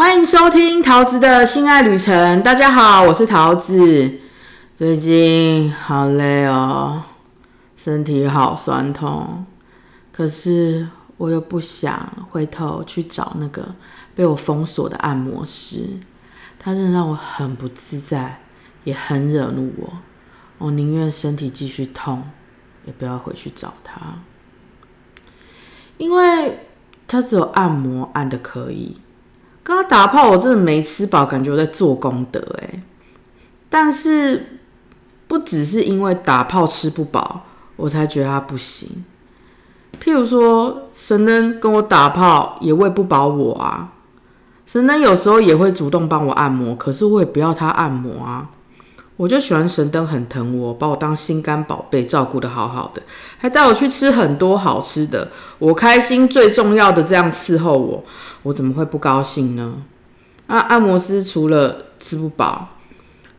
欢迎收听桃子的性爱旅程。大家好，我是桃子。最近好累哦，身体好酸痛，可是我又不想回头去找那个被我封锁的按摩师，他真的让我很不自在，也很惹怒我。我宁愿身体继续痛，也不要回去找他，因为他只有按摩按的可以。跟他打炮，我真的没吃饱，感觉我在做功德哎。但是不只是因为打炮吃不饱，我才觉得他不行。譬如说，神灯跟我打炮也喂不饱我啊。神灯有时候也会主动帮我按摩，可是我也不要他按摩啊。我就喜欢神灯很疼我，把我当心肝宝贝照顾的好好的，还带我去吃很多好吃的，我开心最重要的这样伺候我，我怎么会不高兴呢？啊，按摩师除了吃不饱，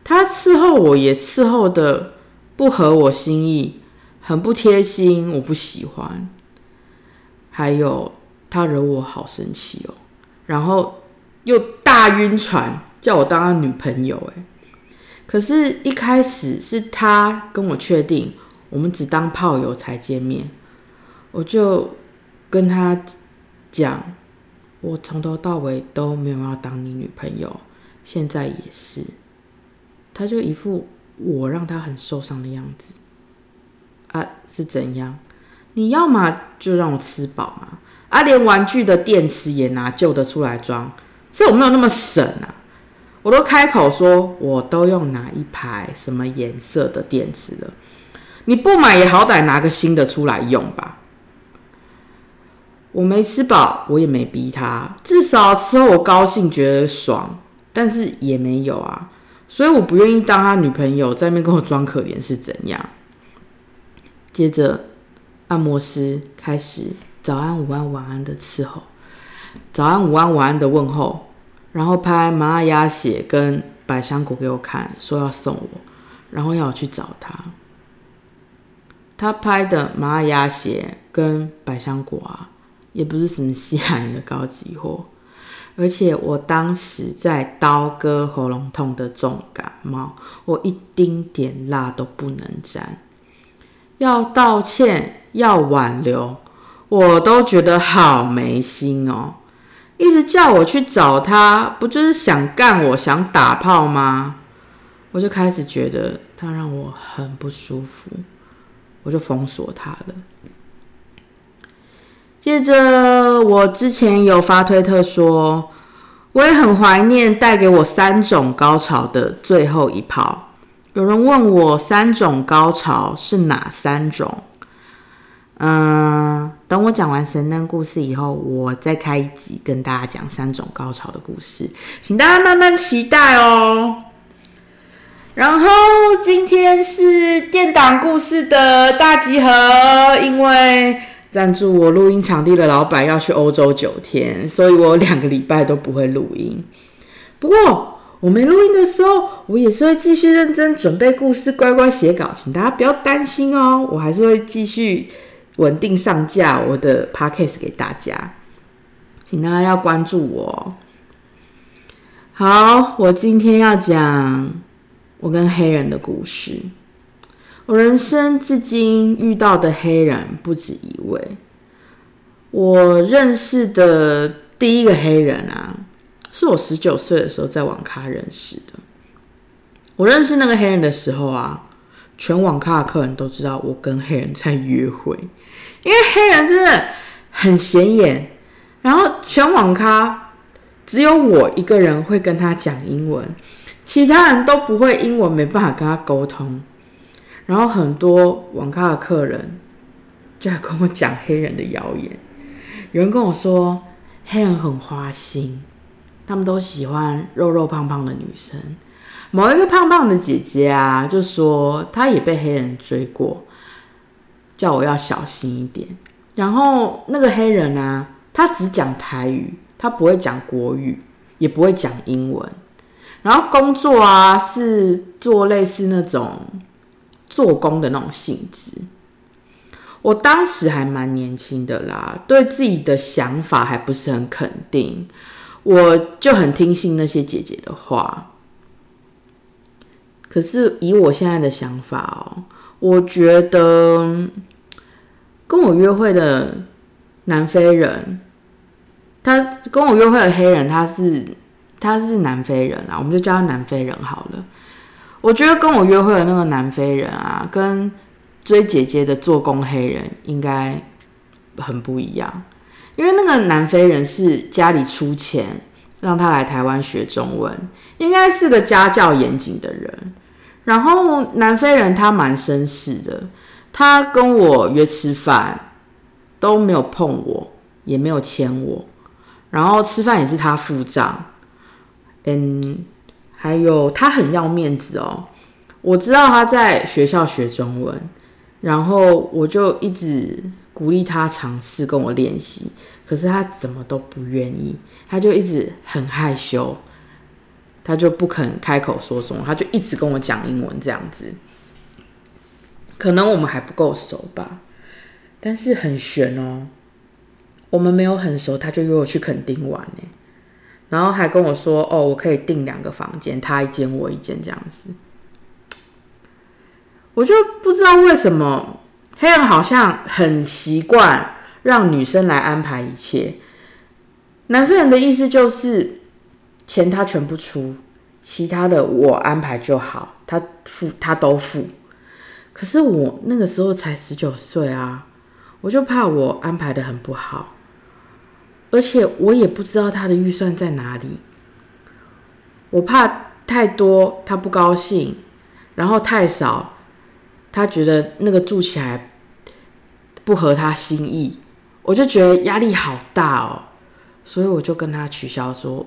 他伺候我也伺候的不合我心意，很不贴心，我不喜欢。还有他惹我好生气哦，然后又大晕船，叫我当他女朋友，哎。可是，一开始是他跟我确定，我们只当炮友才见面，我就跟他讲，我从头到尾都没有要当你女朋友，现在也是。他就一副我让他很受伤的样子，啊，是怎样？你要嘛就让我吃饱嘛，啊，连玩具的电池也拿旧的出来装，所以我没有那么省啊。我都开口说，我都用哪一排什么颜色的电池了，你不买也好歹拿个新的出来用吧。我没吃饱，我也没逼他，至少吃后我高兴觉得爽，但是也没有啊，所以我不愿意当他女朋友，在那边跟我装可怜是怎样？接着按摩师开始早安、午安、晚安的伺候，早安、午安、晚安的问候。然后拍麻辣鸭血跟百香果给我看，说要送我，然后要我去找他。他拍的麻辣鸭血跟百香果啊，也不是什么西海岸的高级货，而且我当时在刀割喉咙痛的重感冒，我一丁点辣都不能沾。要道歉，要挽留，我都觉得好没心哦。一直叫我去找他，不就是想干我想打炮吗？我就开始觉得他让我很不舒服，我就封锁他了。接着，我之前有发推特说，我也很怀念带给我三种高潮的最后一炮。有人问我三种高潮是哪三种？嗯，等我讲完神灯故事以后，我再开一集跟大家讲三种高潮的故事，请大家慢慢期待哦。然后今天是电档故事的大集合，因为赞助我录音场地的老板要去欧洲九天，所以我两个礼拜都不会录音。不过我没录音的时候，我也是会继续认真准备故事，乖乖写稿，请大家不要担心哦，我还是会继续。稳定上架我的 podcast 给大家，请大家要关注我。好，我今天要讲我跟黑人的故事。我人生至今遇到的黑人不止一位。我认识的第一个黑人啊，是我十九岁的时候在网咖认识的。我认识那个黑人的时候啊。全网咖的客人都知道我跟黑人在约会，因为黑人真的很显眼。然后全网咖只有我一个人会跟他讲英文，其他人都不会英文，没办法跟他沟通。然后很多网咖的客人就来跟我讲黑人的谣言，有人跟我说黑人很花心，他们都喜欢肉肉胖胖的女生。某一个胖胖的姐姐啊，就说她也被黑人追过，叫我要小心一点。然后那个黑人呢，他只讲台语，他不会讲国语，也不会讲英文。然后工作啊，是做类似那种做工的那种性质。我当时还蛮年轻的啦，对自己的想法还不是很肯定。我就很听信那些姐姐的话。可是以我现在的想法哦，我觉得跟我约会的南非人，他跟我约会的黑人，他是他是南非人啊，我们就叫他南非人好了。我觉得跟我约会的那个南非人啊，跟追姐姐的做工黑人应该很不一样，因为那个南非人是家里出钱让他来台湾学中文，应该是个家教严谨的人。然后南非人他蛮绅士的，他跟我约吃饭都没有碰我，也没有牵我，然后吃饭也是他付账，嗯。还有他很要面子哦，我知道他在学校学中文，然后我就一直鼓励他尝试跟我练习，可是他怎么都不愿意，他就一直很害羞，他就不肯开口说中文，他就一直跟我讲英文这样子，可能我们还不够熟吧，但是很悬哦，我们没有很熟，他就约我去垦丁玩呢。然后还跟我说：“哦，我可以订两个房间，他一间我一间这样子。”我就不知道为什么黑人好像很习惯让女生来安排一切。南非人的意思就是钱他全部出，其他的我安排就好，他付他都付。可是我那个时候才十九岁啊，我就怕我安排的很不好。而且我也不知道他的预算在哪里，我怕太多他不高兴，然后太少他觉得那个住起来不合他心意，我就觉得压力好大哦，所以我就跟他取消说，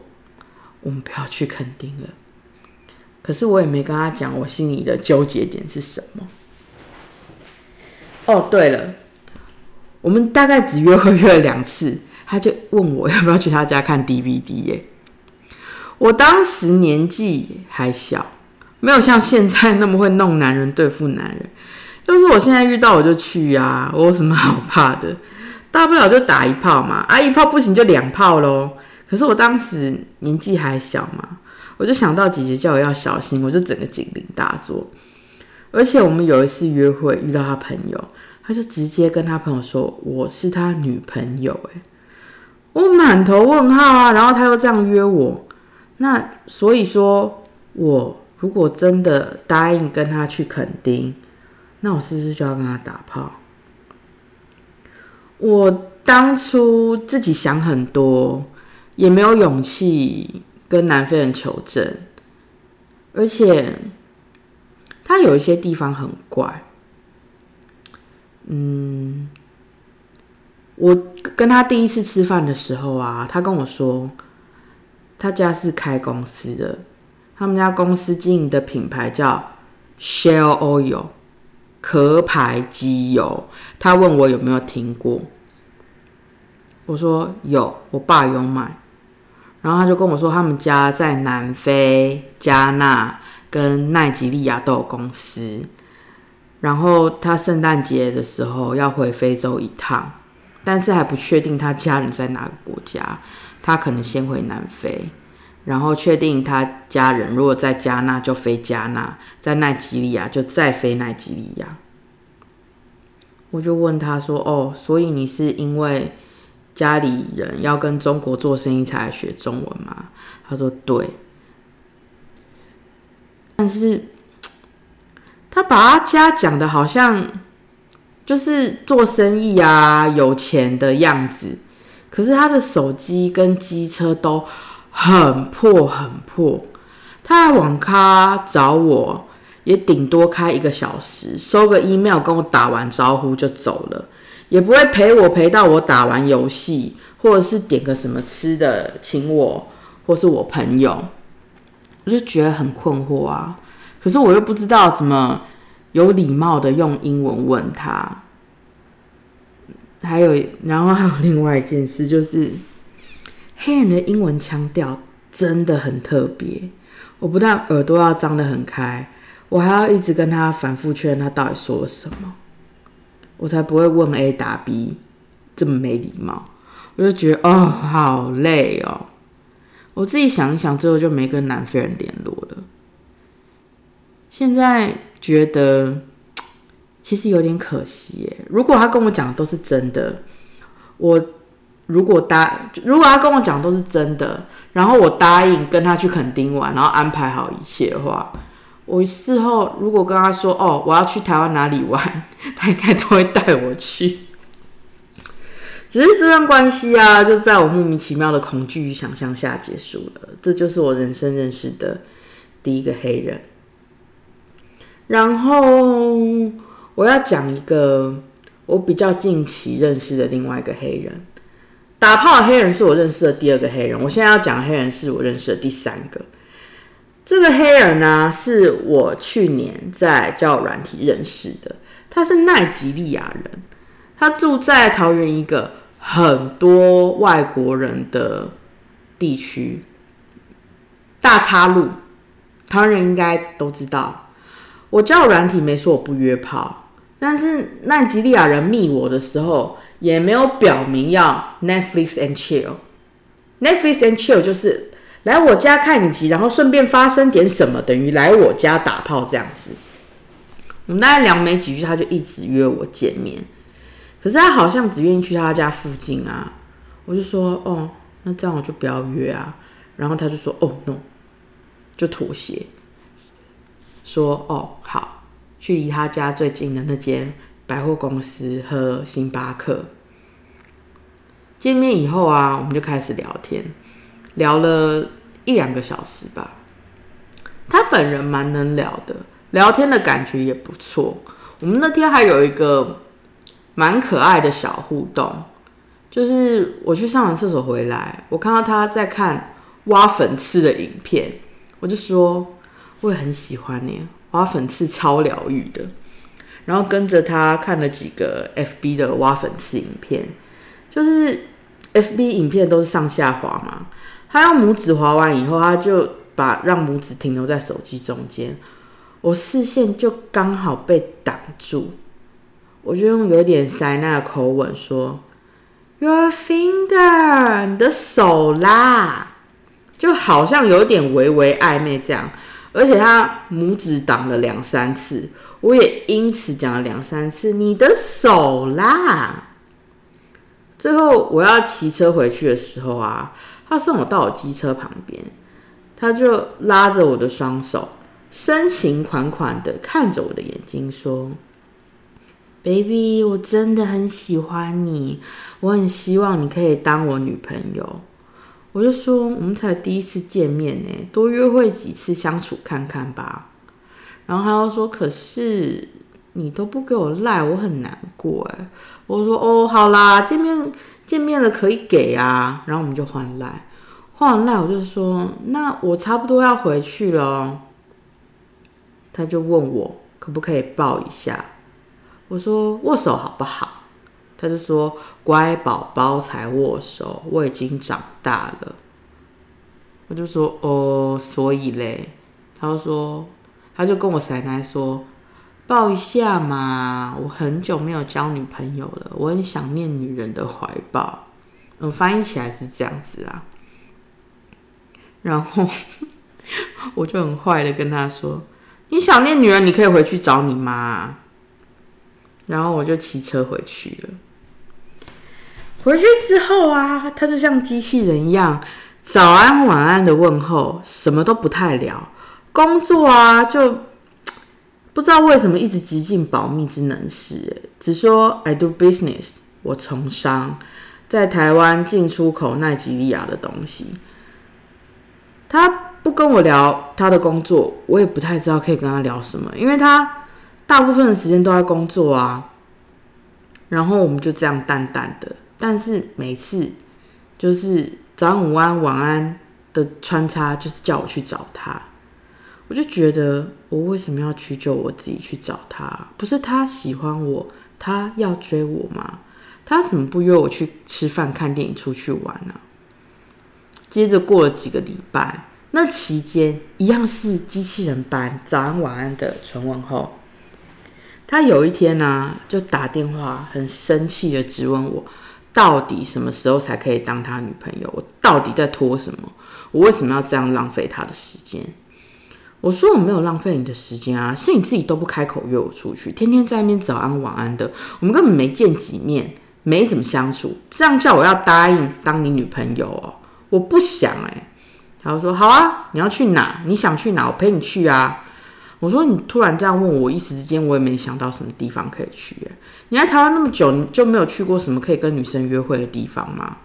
我们不要去垦丁了。可是我也没跟他讲我心里的纠结点是什么。哦，对了，我们大概只约会约了两次。他就问我要不要去他家看 DVD 耶？我当时年纪还小，没有像现在那么会弄男人对付男人。要是我现在遇到我就去呀，我有什么好怕的？大不了就打一炮嘛，啊一炮不行就两炮喽。可是我当时年纪还小嘛，我就想到姐姐叫我要小心，我就整个警铃大作。而且我们有一次约会遇到他朋友，他就直接跟他朋友说我是他女朋友，诶。我满头问号啊，然后他又这样约我，那所以说，我如果真的答应跟他去垦丁，那我是不是就要跟他打炮？我当初自己想很多，也没有勇气跟南非人求证，而且他有一些地方很怪，嗯。我跟他第一次吃饭的时候啊，他跟我说，他家是开公司的，他们家公司经营的品牌叫 Shell Oil，壳牌机油。他问我有没有听过，我说有，我爸有买。然后他就跟我说，他们家在南非、加纳跟奈吉利亚都有公司，然后他圣诞节的时候要回非洲一趟。但是还不确定他家人在哪个国家，他可能先回南非，然后确定他家人如果在加纳就飞加纳，在奈吉利亚就再飞奈吉利亚。我就问他说：“哦，所以你是因为家里人要跟中国做生意才来学中文吗？”他说：“对。”但是 他把他家讲的好像。就是做生意啊，有钱的样子。可是他的手机跟机车都很破很破。他来网咖找我，也顶多开一个小时，收个 email 跟我打完招呼就走了，也不会陪我陪到我打完游戏，或者是点个什么吃的请我，或是我朋友。我就觉得很困惑啊。可是我又不知道怎么。有礼貌的用英文问他，还有，然后还有另外一件事，就是黑人的英文腔调真的很特别。我不但耳朵要张得很开，我还要一直跟他反复确认他到底说了什么，我才不会问 A 答 B 这么没礼貌。我就觉得哦，好累哦。我自己想一想，最后就没跟南非人联络了。现在觉得其实有点可惜耶。如果他跟我讲的都是真的，我如果答，如果他跟我讲都是真的，然后我答应跟他去垦丁玩，然后安排好一切的话，我事后如果跟他说哦，我要去台湾哪里玩，他应该都会带我去。只是这段关系啊，就在我莫名其妙的恐惧与想象下结束了。这就是我人生认识的第一个黑人。然后我要讲一个我比较近期认识的另外一个黑人。打炮黑人是我认识的第二个黑人。我现在要讲的黑人是我认识的第三个。这个黑人呢，是我去年在交友软体认识的。他是奈及利亚人，他住在桃园一个很多外国人的地区，大岔路，台湾人应该都知道。我叫软体没说我不约炮，但是奈及利亚人密我的时候，也没有表明要 Netflix and chill。Netflix and chill 就是来我家看影集，然后顺便发生点什么，等于来我家打炮这样子。我们大概聊没几句，他就一直约我见面，可是他好像只愿意去他家附近啊。我就说哦，那这样我就不要约啊。然后他就说哦 no，就妥协。说哦好，去离他家最近的那间百货公司和星巴克。见面以后啊，我们就开始聊天，聊了一两个小时吧。他本人蛮能聊的，聊天的感觉也不错。我们那天还有一个蛮可爱的小互动，就是我去上完厕所回来，我看到他在看挖粉刺的影片，我就说。我也很喜欢你，挖粉刺超疗愈的。然后跟着他看了几个 FB 的挖粉刺影片，就是 FB 影片都是上下滑嘛。他用拇指滑完以后，他就把让拇指停留在手机中间，我视线就刚好被挡住。我就用有点塞纳的口吻说：“Your finger，你的手啦。”就好像有点微微暧昧这样。而且他拇指挡了两三次，我也因此讲了两三次你的手啦。最后我要骑车回去的时候啊，他送我到我机车旁边，他就拉着我的双手，深情款款的看着我的眼睛说：“Baby，我真的很喜欢你，我很希望你可以当我女朋友。”我就说，我们才第一次见面呢，多约会几次相处看看吧。然后他又说，可是你都不给我赖，我很难过哎。我说，哦，好啦，见面见面了可以给啊。然后我们就换赖，换完赖我就说，那我差不多要回去了。他就问我可不可以抱一下，我说握手好不好？他就说：“乖宝宝才握手，我已经长大了。”我就说：“哦，所以嘞。”他就说：“他就跟我奶奶说，抱一下嘛，我很久没有交女朋友了，我很想念女人的怀抱。”我，翻译起来是这样子啊。然后 我就很坏的跟他说：“你想念女人，你可以回去找你妈。”然后我就骑车回去了。回去之后啊，他就像机器人一样，早安晚安的问候，什么都不太聊。工作啊，就不知道为什么一直极尽保密之能事，只说 I do business，我从商，在台湾进出口奈及利亚的东西。他不跟我聊他的工作，我也不太知道可以跟他聊什么，因为他大部分的时间都在工作啊。然后我们就这样淡淡的。但是每次就是早上午安晚安的穿插，就是叫我去找他，我就觉得我为什么要屈就我自己去找他？不是他喜欢我，他要追我吗？他怎么不约我去吃饭、看电影、出去玩呢？接着过了几个礼拜，那期间一样是机器人般早安晚安的纯问候。他有一天呢，就打电话很生气的质问我。到底什么时候才可以当他女朋友？我到底在拖什么？我为什么要这样浪费他的时间？我说我没有浪费你的时间啊，是你自己都不开口约我出去，天天在那边早安晚安的，我们根本没见几面，没怎么相处，这样叫我要答应当你女朋友哦？我不想哎。他说好啊，你要去哪？你想去哪？我陪你去啊。我说你突然这样问我，一时之间我也没想到什么地方可以去。你来台湾那么久，你就没有去过什么可以跟女生约会的地方吗？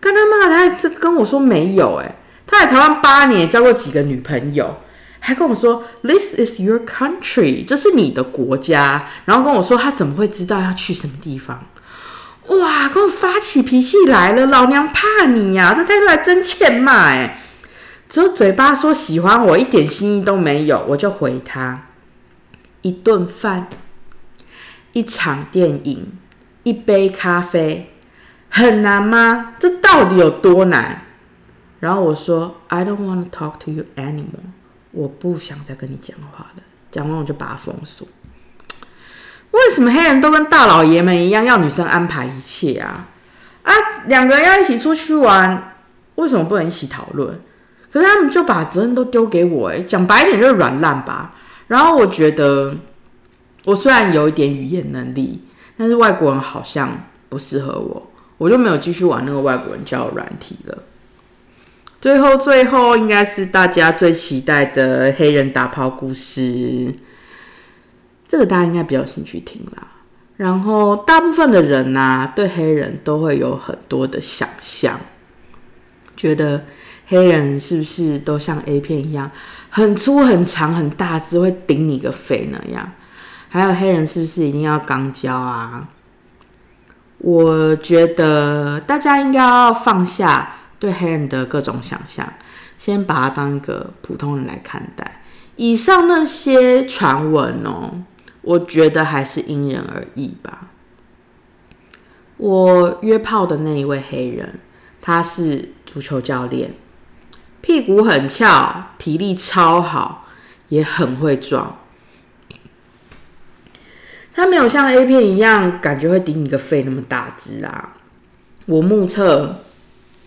干他妈，他这跟我说没有哎。他在台湾八年，交过几个女朋友。还跟我说，This is your country，这是你的国家。然后跟我说，他怎么会知道要去什么地方？哇，跟我发起脾气来了，老娘怕你呀！这态度还真欠骂哎！只有嘴巴说喜欢我，一点心意都没有，我就回他：一顿饭，一场电影，一杯咖啡，很难吗？这到底有多难？然后我说：I don't want to talk to you anymore。我不想再跟你讲话了，讲完我就把他封锁。为什么黑人都跟大老爷们一样，要女生安排一切啊？啊，两个人要一起出去玩，为什么不能一起讨论？可是他们就把责任都丢给我，哎，讲白一点就是软烂吧。然后我觉得，我虽然有一点语言能力，但是外国人好像不适合我，我就没有继续玩那个外国人交友软体了。最后，最后应该是大家最期待的黑人打炮故事，这个大家应该比较有兴趣听啦。然后，大部分的人呐，对黑人都会有很多的想象，觉得黑人是不是都像 A 片一样，很粗、很长、很大只，会顶你个肺那样？还有黑人是不是一定要肛交啊？我觉得大家应该要放下。对黑人的各种想象，先把他当一个普通人来看待。以上那些传闻哦，我觉得还是因人而异吧。我约炮的那一位黑人，他是足球教练，屁股很翘，体力超好，也很会撞。他没有像 A 片一样，感觉会顶你个肺那么大只啊。我目测。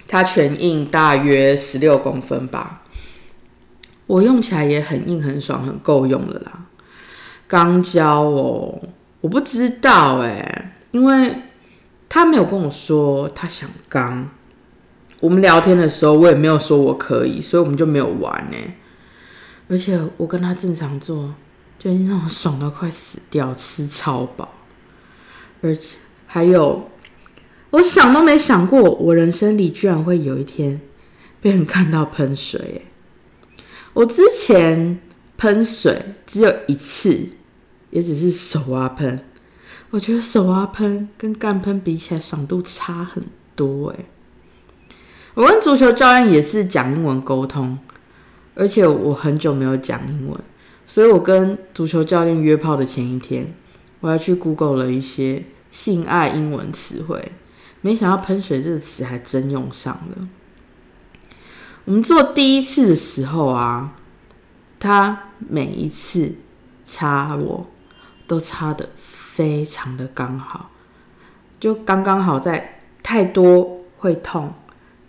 它全硬大约十六公分吧，我用起来也很硬很爽，很够用的啦。钢胶哦，我不知道哎，因为他没有跟我说他想钢。我们聊天的时候，我也没有说我可以，所以我们就没有玩呢。而且我跟他正常做，就已经让我爽到快死掉，吃超饱，而且还有。我想都没想过，我人生里居然会有一天被人看到喷水。我之前喷水只有一次，也只是手挖喷。我觉得手挖喷跟干喷比起来，爽度差很多。哎，我跟足球教练也是讲英文沟通，而且我很久没有讲英文，所以我跟足球教练约炮的前一天，我还去 Google 了一些性爱英文词汇。没想到“喷水”这个词还真用上了。我们做第一次的时候啊，他每一次插我都插的非常的刚好，就刚刚好在太多会痛，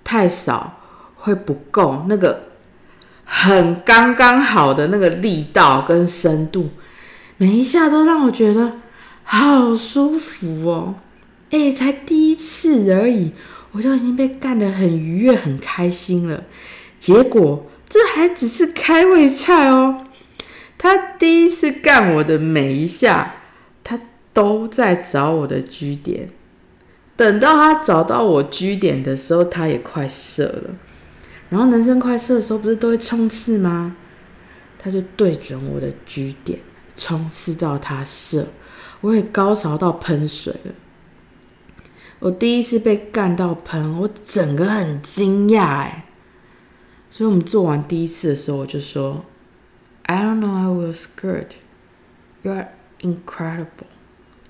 太少会不够，那个很刚刚好的那个力道跟深度，每一下都让我觉得好舒服哦。哎，才第一次而已，我就已经被干得很愉悦、很开心了。结果这还只是开胃菜哦。他第一次干我的每一下，他都在找我的居点。等到他找到我居点的时候，他也快射了。然后男生快射的时候，不是都会冲刺吗？他就对准我的居点冲刺到他射，我也高潮到喷水了。我第一次被干到喷，我整个很惊讶哎，所以我们做完第一次的时候，我就说，I don't know I was good. You are incredible。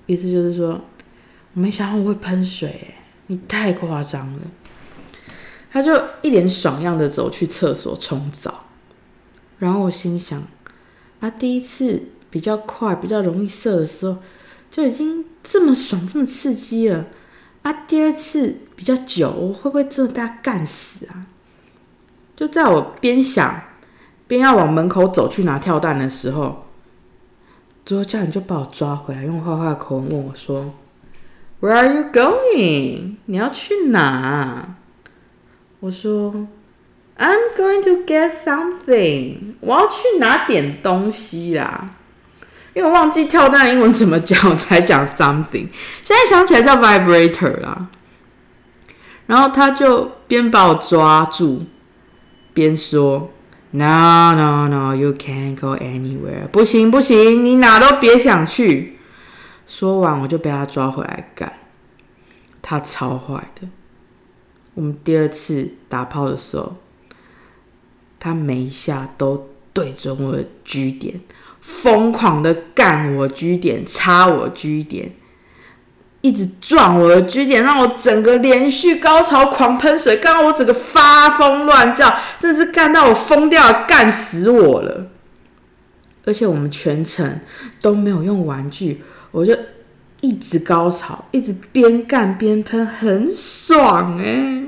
意思就是说，没想到我会喷水哎，你太夸张了。他就一脸爽样的走去厕所冲澡，然后我心想，啊，第一次比较快、比较容易射的时候，就已经这么爽、这么刺激了。啊，第二次比较久，我会不会真的被他干死啊？就在我边想边要往门口走去拿跳蛋的时候，最后家人就把我抓回来，用坏坏的口吻问我说：“Where are you going？你要去哪？”我说：“I'm going to get something。我要去拿点东西啦。”因为我忘记跳蛋英文怎么讲，我才讲 something。现在想起来叫 vibrator 啦。然后他就边把我抓住，边说：“No, no, no, you can't go anywhere。不行，不行，你哪都别想去。”说完，我就被他抓回来干。他超坏的。我们第二次打炮的时候，他每一下都对准我的 G 点。疯狂的干我居点，插我居点，一直撞我的居点，让我整个连续高潮狂喷水，干到我整个发疯乱叫，真的是干到我疯掉，干死我了。而且我们全程都没有用玩具，我就一直高潮，一直边干边喷，很爽哎。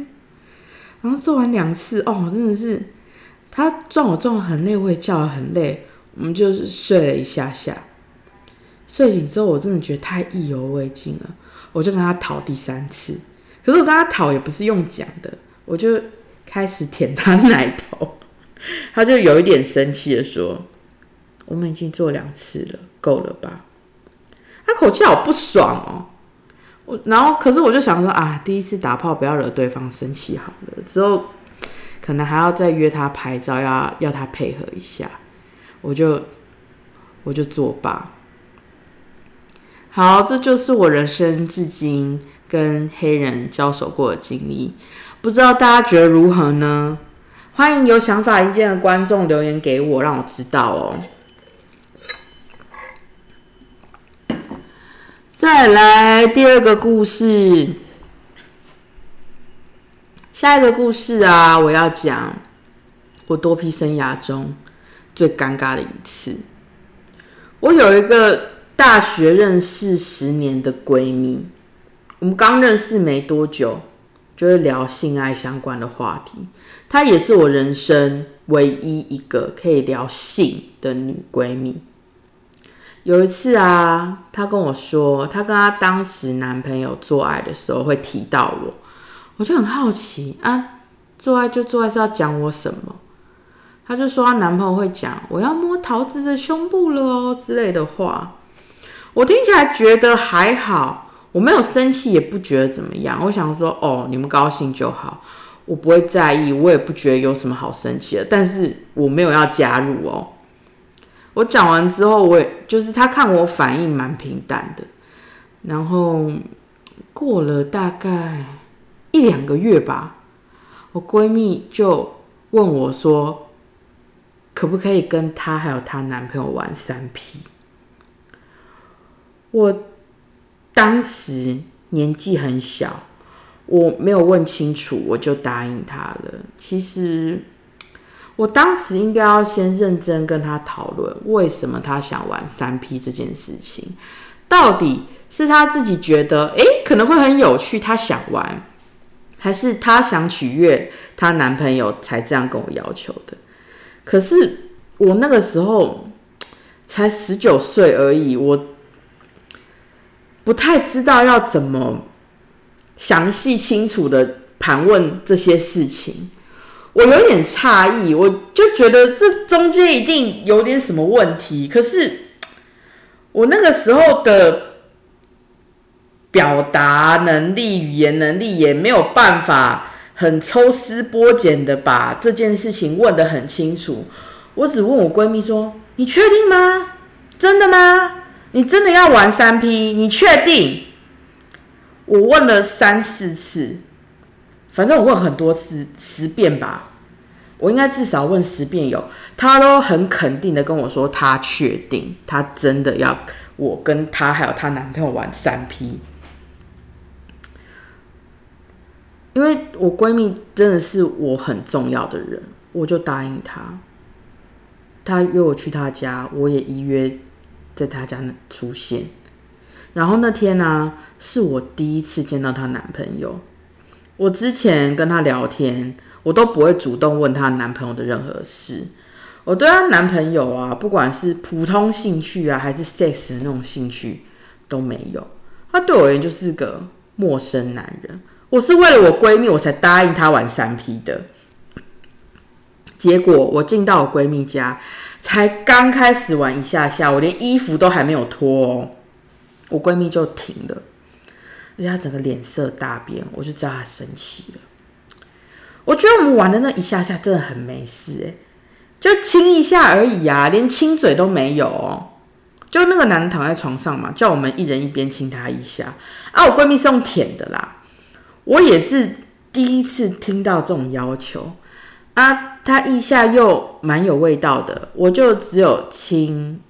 然后做完两次，哦，真的是他撞我撞的很累，我也叫的很累。我们就是睡了一下下，睡醒之后我真的觉得太意犹未尽了，我就跟他讨第三次。可是我跟他讨也不是用讲的，我就开始舔他奶头，他就有一点生气的说：“我们已经做两次了，够了吧？”他口气好不爽哦。我然后可是我就想说啊，第一次打炮不要惹对方生气好了，之后可能还要再约他拍照，要要他配合一下。我就我就作罢。好，这就是我人生至今跟黑人交手过的经历，不知道大家觉得如何呢？欢迎有想法、意见的观众留言给我，让我知道哦。再来第二个故事，下一个故事啊，我要讲我多批生涯中。最尴尬的一次，我有一个大学认识十年的闺蜜，我们刚认识没多久，就会聊性爱相关的话题。她也是我人生唯一一个可以聊性的女闺蜜。有一次啊，她跟我说，她跟她当时男朋友做爱的时候会提到我，我就很好奇啊，做爱就做爱是要讲我什么？她就说她男朋友会讲我要摸桃子的胸部了哦之类的话，我听起来觉得还好，我没有生气，也不觉得怎么样。我想说哦，你们高兴就好，我不会在意，我也不觉得有什么好生气的。但是我没有要加入哦。我讲完之后，我也就是他看我反应蛮平淡的，然后过了大概一两个月吧，我闺蜜就问我说。可不可以跟她还有她男朋友玩三 P？我当时年纪很小，我没有问清楚，我就答应她了。其实我当时应该要先认真跟他讨论，为什么他想玩三 P 这件事情，到底是他自己觉得诶可能会很有趣，他想玩，还是他想取悦她男朋友才这样跟我要求的？可是我那个时候才十九岁而已，我不太知道要怎么详细清楚的盘问这些事情，我有点诧异，我就觉得这中间一定有点什么问题。可是 我那个时候的表达能力、语言能力也没有办法。很抽丝剥茧的把这件事情问得很清楚，我只问我闺蜜说：“你确定吗？真的吗？你真的要玩三 P？你确定？”我问了三四次，反正我问很多次，十遍吧，我应该至少问十遍有，她都很肯定的跟我说，她确定，她真的要我跟她还有她男朋友玩三 P。因为我闺蜜真的是我很重要的人，我就答应她。她约我去她家，我也依约在她家出现。然后那天呢，是我第一次见到她男朋友。我之前跟她聊天，我都不会主动问她男朋友的任何事。我对她男朋友啊，不管是普通兴趣啊，还是 sex 的那种兴趣都没有。他对我而言就是个陌生男人。我是为了我闺蜜，我才答应她玩三 P 的。结果我进到我闺蜜家，才刚开始玩一下下，我连衣服都还没有脱哦，我闺蜜就停了，而且她整个脸色大变，我就知道他生气了。我觉得我们玩的那一下下真的很没事诶，就亲一下而已啊，连亲嘴都没有哦。就那个男的躺在床上嘛，叫我们一人一边亲他一下。啊，我闺蜜是用舔的啦，我也是第一次听到这种要求。啊，他一下又蛮有味道的，我就只有亲，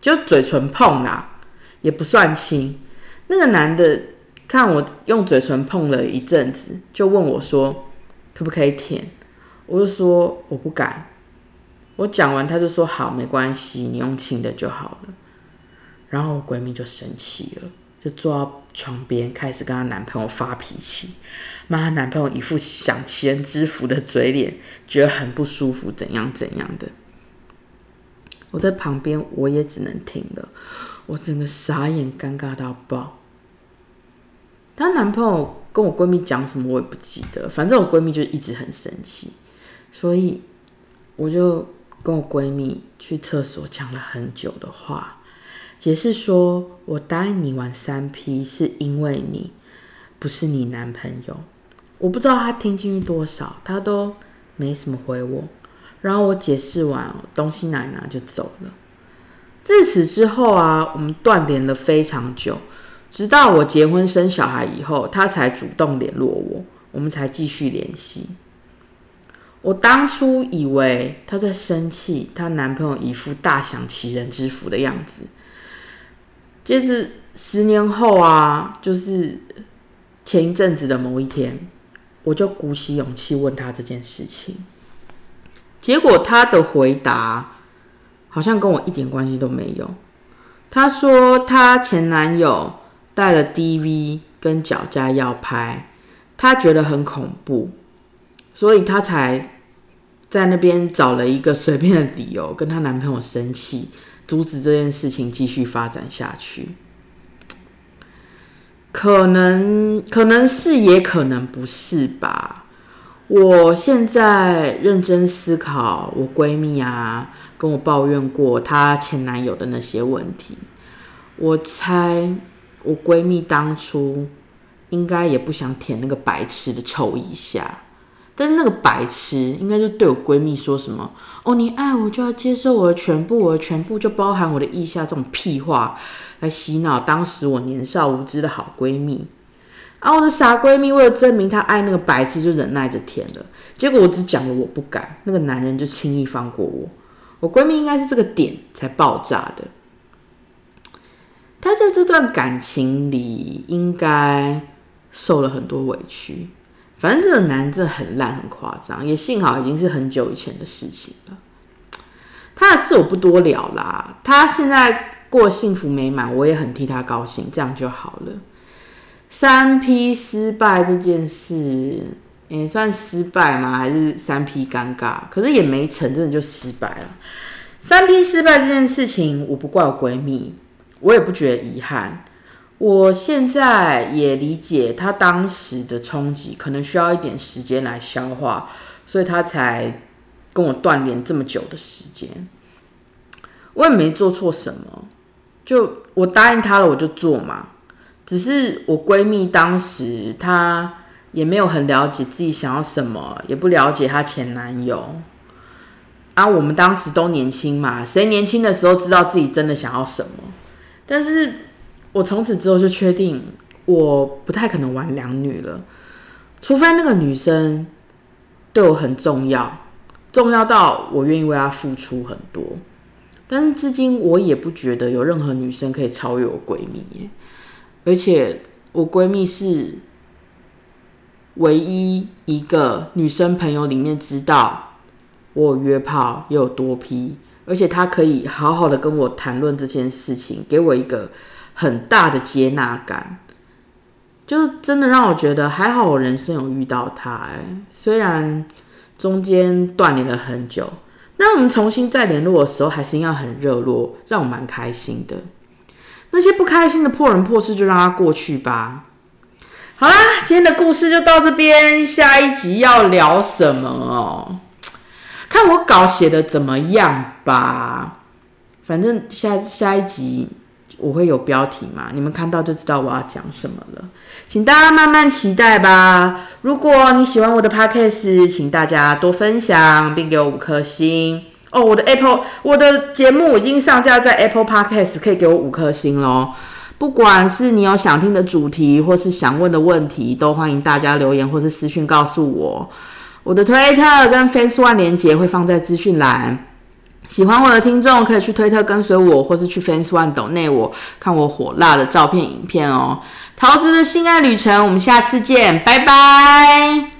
就嘴唇碰啦，也不算亲。那个男的看我用嘴唇碰了一阵子，就问我说可不可以舔，我就说我不敢。我讲完他就说好，没关系，你用亲的就好了。然后我闺蜜就生气了，就坐到床边开始跟她男朋友发脾气，骂她男朋友一副享其人之福的嘴脸，觉得很不舒服，怎样怎样的。我在旁边我也只能听了，我整个傻眼，尴尬到爆。她男朋友跟我闺蜜讲什么我也不记得，反正我闺蜜就一直很生气，所以我就跟我闺蜜去厕所讲了很久的话。解释说，我答应你玩三 P 是因为你不是你男朋友。我不知道她听进去多少，她都没什么回我。然后我解释完，东西拿一拿就走了。自此之后啊，我们断联了非常久，直到我结婚生小孩以后，他才主动联络我，我们才继续联系。我当初以为她在生气，她男朋友一副大享其人之福的样子。接着十年后啊，就是前一阵子的某一天，我就鼓起勇气问他这件事情，结果他的回答好像跟我一点关系都没有。他说他前男友带了 DV 跟脚架要拍，他觉得很恐怖，所以他才在那边找了一个随便的理由跟她男朋友生气。阻止这件事情继续发展下去，可能可能是，也可能不是吧。我现在认真思考，我闺蜜啊跟我抱怨过她前男友的那些问题，我猜我闺蜜当初应该也不想舔那个白痴的臭一下。但是那个白痴应该就对我闺蜜说什么哦，你爱我就要接受我的全部，我的全部就包含我的意下这种屁话来洗脑当时我年少无知的好闺蜜。啊，我的傻闺蜜为了证明她爱那个白痴，就忍耐着舔了。结果我只讲了我不敢，那个男人就轻易放过我。我闺蜜应该是这个点才爆炸的。他在这段感情里应该受了很多委屈。反正这个男真的很烂很夸张，也幸好已经是很久以前的事情了。他的事我不多聊啦，他现在过幸福美满，我也很替他高兴，这样就好了。三 P 失败这件事也算失败吗？还是三 P 尴尬？可是也没成，真的就失败了。三 P 失败这件事情，我不怪我闺蜜，我也不觉得遗憾。我现在也理解他当时的冲击，可能需要一点时间来消化，所以他才跟我断联这么久的时间。我也没做错什么，就我答应他了，我就做嘛。只是我闺蜜当时她也没有很了解自己想要什么，也不了解她前男友。啊，我们当时都年轻嘛，谁年轻的时候知道自己真的想要什么？但是。我从此之后就确定，我不太可能玩两女了，除非那个女生对我很重要，重要到我愿意为她付出很多。但是至今我也不觉得有任何女生可以超越我闺蜜，而且我闺蜜是唯一一个女生朋友里面知道我约炮也有多批，而且他可以好好的跟我谈论这件事情，给我一个。很大的接纳感，就真的让我觉得还好，我人生有遇到他。哎，虽然中间断联了很久，那我们重新再联络的时候，还是一样很热络，让我蛮开心的。那些不开心的破人破事，就让它过去吧。好啦，今天的故事就到这边，下一集要聊什么哦？看我稿写的怎么样吧。反正下下一集我会有标题嘛，你们看到就知道我要讲什么了，请大家慢慢期待吧。如果你喜欢我的 podcast，请大家多分享，并给我五颗星哦。我的 Apple 我的节目已经上架在 Apple Podcast，可以给我五颗星喽。不管是你有想听的主题，或是想问的问题，都欢迎大家留言或是私讯告诉我。我的推特跟 Face One 连接会放在资讯栏。喜欢我的听众可以去推特跟随我，或是去 Face One 抖内我看我火辣的照片影片哦。桃子的心爱旅程，我们下次见，拜拜。